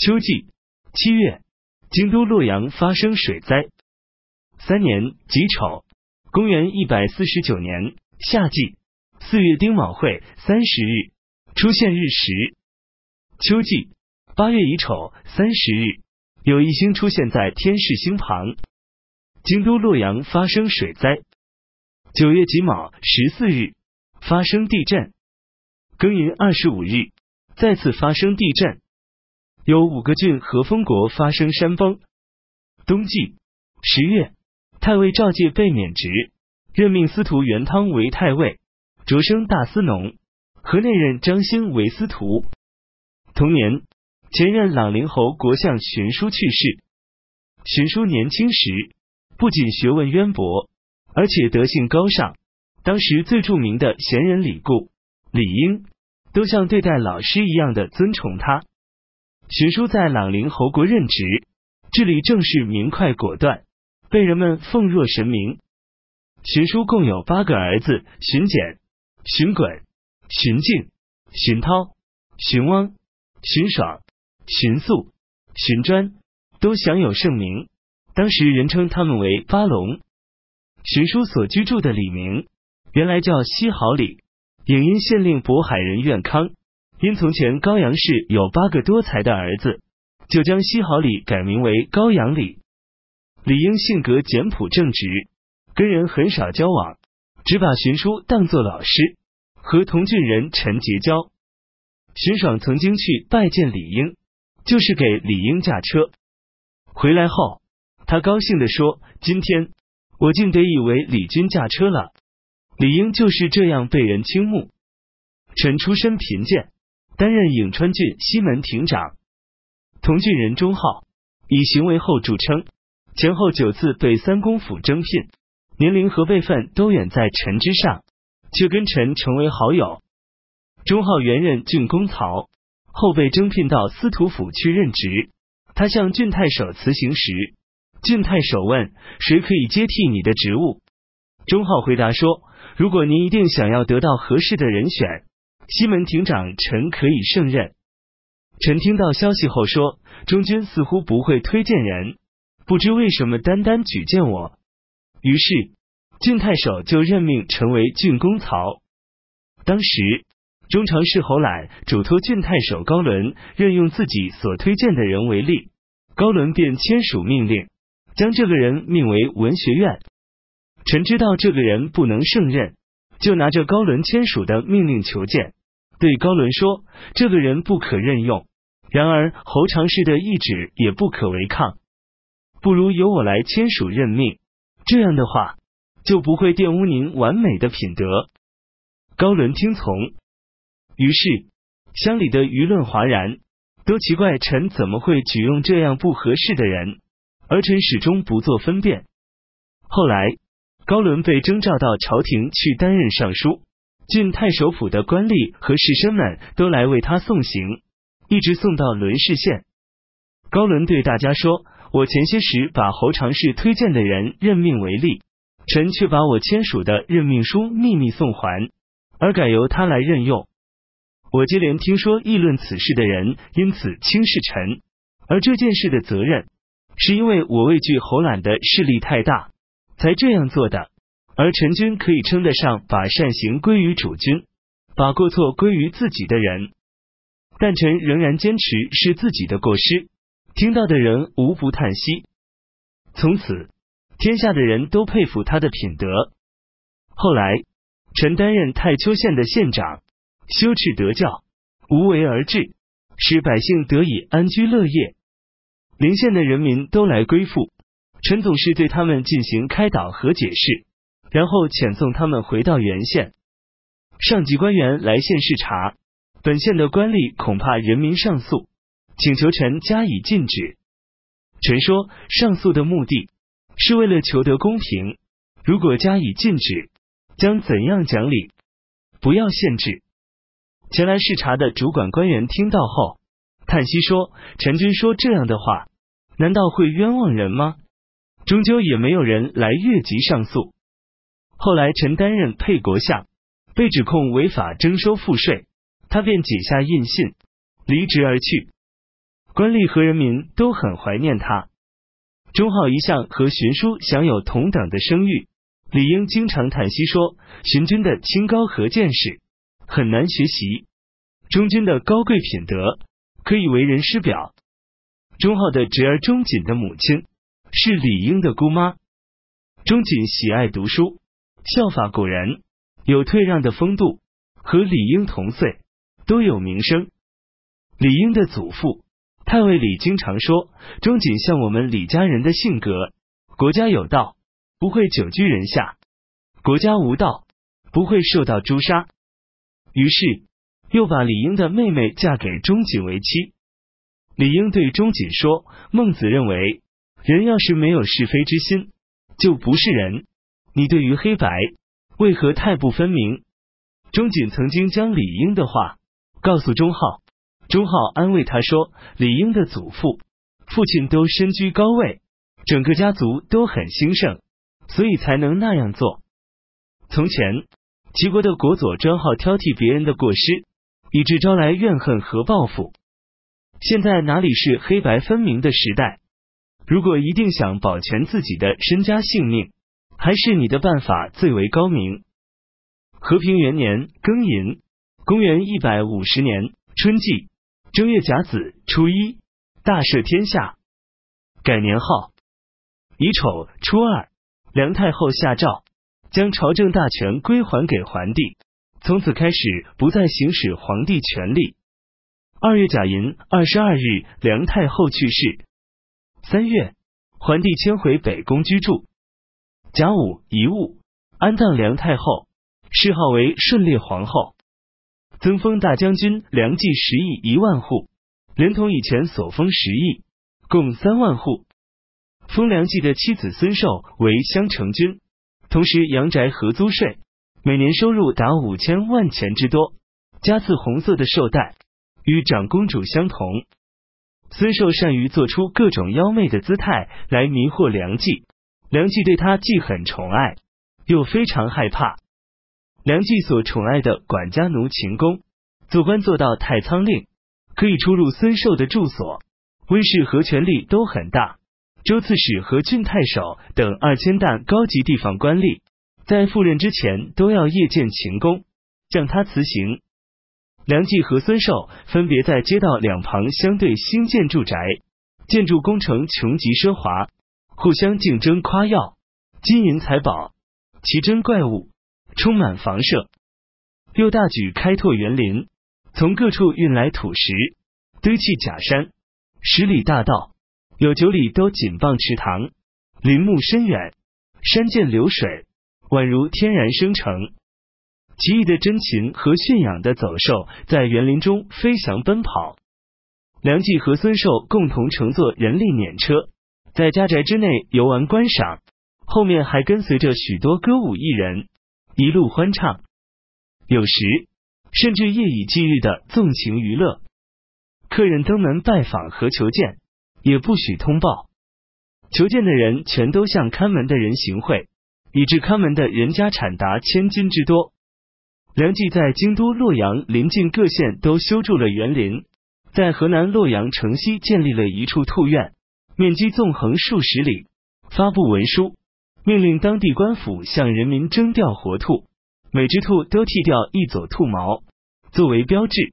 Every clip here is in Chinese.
秋季七月，京都洛阳发生水灾。三年己丑，公元一百四十九年夏季四月丁卯会三十日，出现日食。秋季八月乙丑三十日，有一星出现在天市星旁。京都洛阳发生水灾。九月己卯十四日，发生地震。庚寅二十五日，再次发生地震。有五个郡和封国发生山崩。冬季十月。太尉赵介被免职，任命司徒元汤为太尉，擢升大司农。河内任张兴为司徒。同年，前任朗陵侯国相荀叔去世。荀叔年轻时不仅学问渊博，而且德性高尚。当时最著名的贤人李固、李英，都像对待老师一样的尊崇他。荀叔在朗陵侯国任职，治理政事明快果断。被人们奉若神明。荀叔共有八个儿子：荀简、荀滚、荀敬、荀涛、荀汪、荀爽、荀肃、荀专，都享有盛名。当时人称他们为八龙。荀叔所居住的李明，原来叫西好里，颍阴县令渤海人苑康，因从前高阳市有八个多才的儿子，就将西好里改名为高阳里。李英性格简朴正直，跟人很少交往，只把荀叔当作老师，和同郡人陈结交。荀爽曾经去拜见李英，就是给李英驾车。回来后，他高兴地说：“今天我竟得以为李军驾车了。”李英就是这样被人倾慕。陈出身贫贱，担任颍川郡西门亭长。同郡人钟浩以行为厚著称。前后九次被三公府征聘，年龄和辈分都远在臣之上，却跟臣成为好友。钟浩原任郡公曹，后被征聘到司徒府去任职。他向郡太守辞行时，郡太守问：“谁可以接替你的职务？”钟浩回答说：“如果您一定想要得到合适的人选，西门亭长陈可以胜任。”陈听到消息后说：“中军似乎不会推荐人。”不知为什么单单举荐我，于是郡太守就任命成为郡公曹。当时中常侍侯览嘱托郡太守高伦任用自己所推荐的人为例，高伦便签署命令，将这个人命为文学院。臣知道这个人不能胜任，就拿着高伦签署的命令求见，对高伦说：“这个人不可任用。然而侯长氏的意旨也不可违抗。”不如由我来签署任命，这样的话就不会玷污您完美的品德。高伦听从，于是乡里的舆论哗然，都奇怪臣怎么会举用这样不合适的人，而臣始终不做分辨。后来高伦被征召到朝廷去担任尚书，郡太守府的官吏和士绅们都来为他送行，一直送到伦氏县。高伦对大家说。我前些时把侯常侍推荐的人任命为吏，臣却把我签署的任命书秘密送还，而改由他来任用。我接连听说议论此事的人因此轻视臣，而这件事的责任是因为我畏惧侯览的势力太大，才这样做的。而臣君可以称得上把善行归于主君，把过错归于自己的人，但臣仍然坚持是自己的过失。听到的人无不叹息。从此，天下的人都佩服他的品德。后来，臣担任太丘县的县长，修治德教，无为而治，使百姓得以安居乐业。邻县的人民都来归附，臣总是对他们进行开导和解释，然后遣送他们回到原县。上级官员来县视察，本县的官吏恐怕人民上诉。请求臣加以禁止。臣说，上诉的目的是为了求得公平。如果加以禁止，将怎样讲理？不要限制。前来视察的主管官员听到后，叹息说：“臣君说这样的话，难道会冤枉人吗？”终究也没有人来越级上诉。后来，臣担任沛国相，被指控违法征收赋税，他便解下印信，离职而去。官吏和人民都很怀念他。钟浩一向和荀叔享有同等的声誉，李英经常叹息说：“荀君的清高和见识很难学习，钟君的高贵品德可以为人师表。”钟浩的侄儿钟瑾的母亲是李英的姑妈。钟瑾喜爱读书，效法古人，有退让的风度，和李英同岁，都有名声。李英的祖父。太尉李经常说：“钟瑾像我们李家人的性格，国家有道，不会久居人下；国家无道，不会受到诛杀。”于是又把李英的妹妹嫁给钟瑾为妻。李英对钟瑾说：“孟子认为，人要是没有是非之心，就不是人。你对于黑白，为何太不分明？”钟瑾曾经将李英的话告诉钟浩。钟浩安慰他说：“李英的祖父、父亲都身居高位，整个家族都很兴盛，所以才能那样做。从前齐国的国佐专好挑剔别人的过失，以致招来怨恨和报复。现在哪里是黑白分明的时代？如果一定想保全自己的身家性命，还是你的办法最为高明。”和平元年庚寅，公元一百五十年春季。正月甲子初一，大赦天下，改年号。乙丑初二，梁太后下诏，将朝政大权归还给桓帝，从此开始不再行使皇帝权力。二月甲寅二十二日，梁太后去世。三月，桓帝迁回北宫居住。甲午遗物，安葬梁太后，谥号为顺烈皇后。增封大将军梁冀十亿一万户，连同以前所封十亿，共三万户。封梁冀的妻子孙寿为襄城君，同时阳宅合租税，每年收入达五千万钱之多，加赐红色的绶带，与长公主相同。孙寿善于做出各种妖媚的姿态来迷惑梁冀，梁冀对他既很宠爱，又非常害怕。梁冀所宠爱的管家奴秦公，做官做到太仓令，可以出入孙寿的住所，温室和权力都很大。州刺史和郡太守等二千担高级地方官吏，在赴任之前都要谒见秦公，向他辞行。梁冀和孙寿分别在街道两旁相对兴建住宅，建筑工程穷极奢华，互相竞争夸耀，金银财宝，奇珍怪物。充满房舍，又大举开拓园林，从各处运来土石，堆砌假山，十里大道有九里都紧傍池塘，林木深远，山涧流水，宛如天然生成。奇异的珍禽和驯养的走兽在园林中飞翔奔跑。梁冀和孙寿共同乘坐人力辇车，在家宅之内游玩观赏，后面还跟随着许多歌舞艺人。一路欢唱，有时甚至夜以继日的纵情娱乐。客人登门拜访和求见，也不许通报。求见的人全都向看门的人行贿，以致看门的人家产达千金之多。梁冀在京都洛阳临近各县都修筑了园林，在河南洛阳城西建立了一处兔院，面积纵横数十里，发布文书。命令当地官府向人民征调活兔，每只兔都剃掉一撮兔毛作为标志。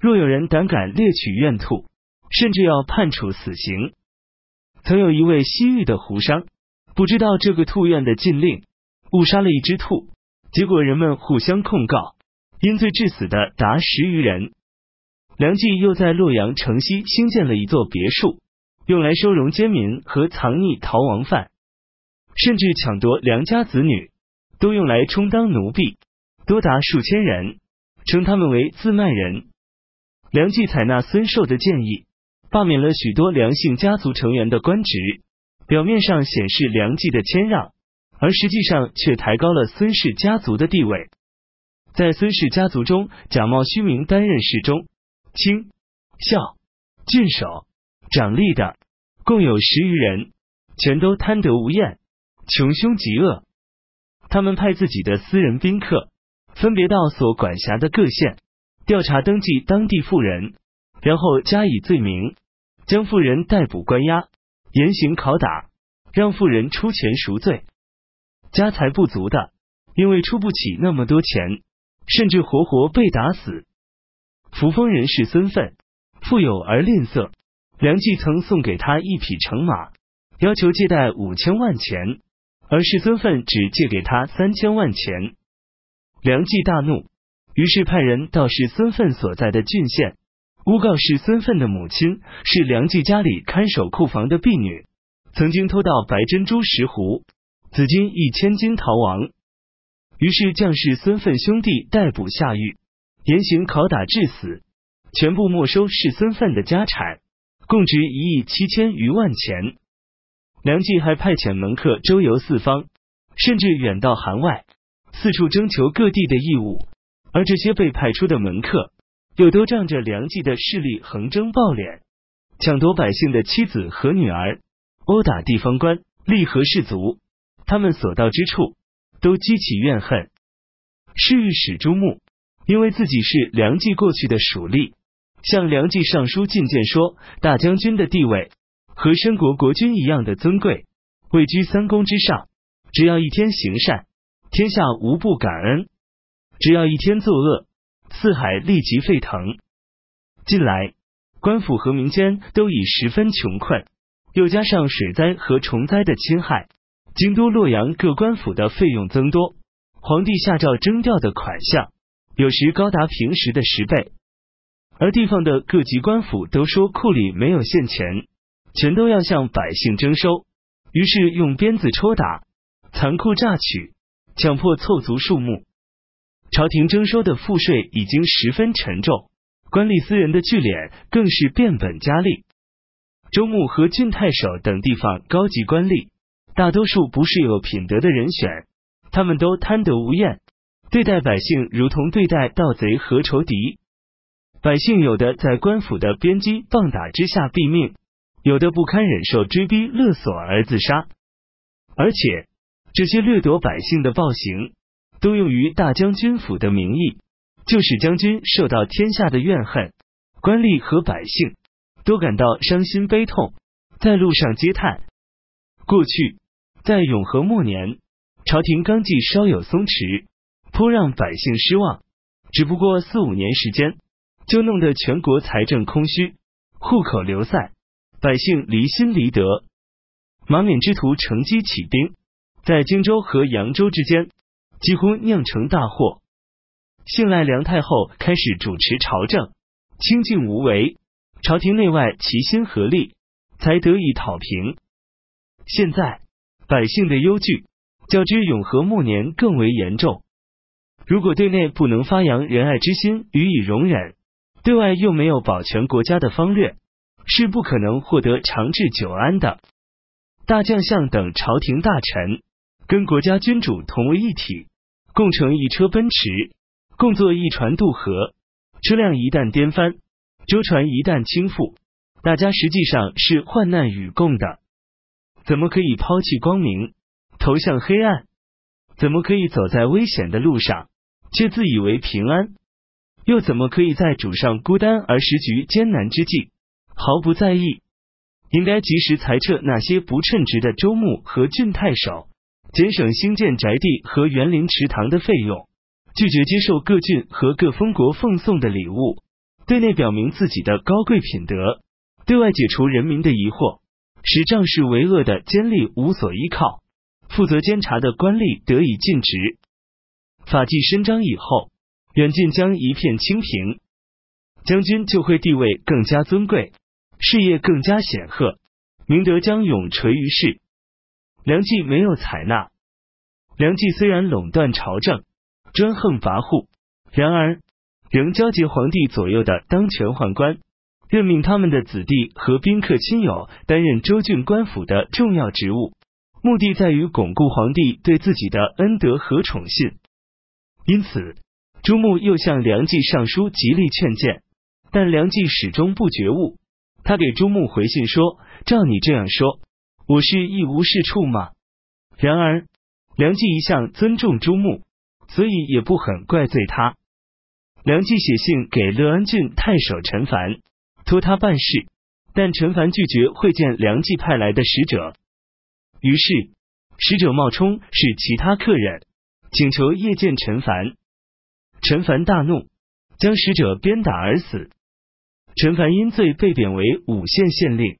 若有人胆敢猎取院兔，甚至要判处死刑。曾有一位西域的胡商，不知道这个兔院的禁令，误杀了一只兔，结果人们互相控告，因罪致死的达十余人。梁冀又在洛阳城西兴建了一座别墅，用来收容奸民和藏匿逃亡犯。甚至抢夺良家子女，都用来充当奴婢，多达数千人，称他们为自卖人。梁冀采纳孙寿的建议，罢免了许多梁姓家族成员的官职，表面上显示梁冀的谦让，而实际上却抬高了孙氏家族的地位。在孙氏家族中，假冒虚名担任侍中、卿、校、郡守、长吏的，共有十余人，全都贪得无厌。穷凶极恶，他们派自己的私人宾客，分别到所管辖的各县调查登记当地富人，然后加以罪名，将妇人逮捕关押，严刑拷打，让妇人出钱赎罪。家财不足的，因为出不起那么多钱，甚至活活被打死。扶风人士身份富有而吝啬，梁冀曾送给他一匹乘马，要求借贷五千万钱，而世孙愤只借给他三千万钱。梁冀大怒，于是派人到世孙愤所在的郡县，诬告世孙愤的母亲是梁冀家里看守库房的婢女，曾经偷盗白珍珠石斛。紫金一千金逃亡，于是将士孙愤兄弟逮捕下狱，严刑拷打致死，全部没收世孙愤的家产，共值一亿七千余万钱。梁冀还派遣门客周游四方，甚至远到韩外，四处征求各地的义务。而这些被派出的门客，又都仗着梁冀的势力横征暴敛，抢夺百姓的妻子和女儿，殴打地方官，利和士族。他们所到之处，都激起怨恨。是日使朱穆，因为自己是梁冀过去的属吏，向梁冀上书进谏说：大将军的地位和申国国君一样的尊贵，位居三公之上。只要一天行善，天下无不感恩；只要一天作恶，四海立即沸腾。近来官府和民间都已十分穷困，又加上水灾和虫灾的侵害。京都、洛阳各官府的费用增多，皇帝下诏征调的款项有时高达平时的十倍，而地方的各级官府都说库里没有现钱，全都要向百姓征收，于是用鞭子抽打、残酷榨取，强迫凑足数目。朝廷征收的赋税已经十分沉重，官吏私人的聚敛更是变本加厉。州牧和郡太守等地方高级官吏。大多数不是有品德的人选，他们都贪得无厌，对待百姓如同对待盗贼和仇敌。百姓有的在官府的鞭击棒打之下毙命，有的不堪忍受追逼勒索而自杀。而且这些掠夺百姓的暴行，都用于大将军府的名义，就使将军受到天下的怨恨，官吏和百姓都感到伤心悲痛，在路上嗟叹。过去。在永和末年，朝廷纲纪稍有松弛，颇让百姓失望。只不过四五年时间，就弄得全国财政空虚，户口流散，百姓离心离德。马冕之徒乘机起兵，在荆州和扬州之间，几乎酿成大祸。信赖梁太后开始主持朝政，清静无为，朝廷内外齐心合力，才得以讨平。现在。百姓的忧惧，较之永和末年更为严重。如果对内不能发扬仁爱之心，予以容忍，对外又没有保全国家的方略，是不可能获得长治久安的。大将相等朝廷大臣，跟国家君主同为一体，共乘一车奔驰，共坐一船渡河。车辆一旦颠翻，舟船一旦倾覆，大家实际上是患难与共的。怎么可以抛弃光明，投向黑暗？怎么可以走在危险的路上，却自以为平安？又怎么可以在主上孤单而时局艰难之际，毫不在意？应该及时裁撤那些不称职的州牧和郡太守，节省兴建宅地和园林池塘的费用，拒绝接受各郡和各封国奉送的礼物，对内表明自己的高贵品德，对外解除人民的疑惑。使仗势为恶的奸吏无所依靠，负责监察的官吏得以尽职。法纪伸张以后，远近将一片清平，将军就会地位更加尊贵，事业更加显赫，明德将永垂于世。梁冀没有采纳。梁冀虽然垄断朝政，专横跋扈，然而仍交结皇帝左右的当权宦官。任命他们的子弟和宾客亲友担任州郡官府的重要职务，目的在于巩固皇帝对自己的恩德和宠信。因此，朱穆又向梁冀上书极力劝谏，但梁冀始终不觉悟。他给朱穆回信说：“照你这样说，我是一无是处吗？”然而，梁冀一向尊重朱穆，所以也不很怪罪他。梁冀写信给乐安郡太守陈凡。托他办事，但陈凡拒绝会见梁冀派来的使者。于是，使者冒充是其他客人，请求夜见陈凡。陈凡大怒，将使者鞭打而死。陈凡因罪被贬为五县县令。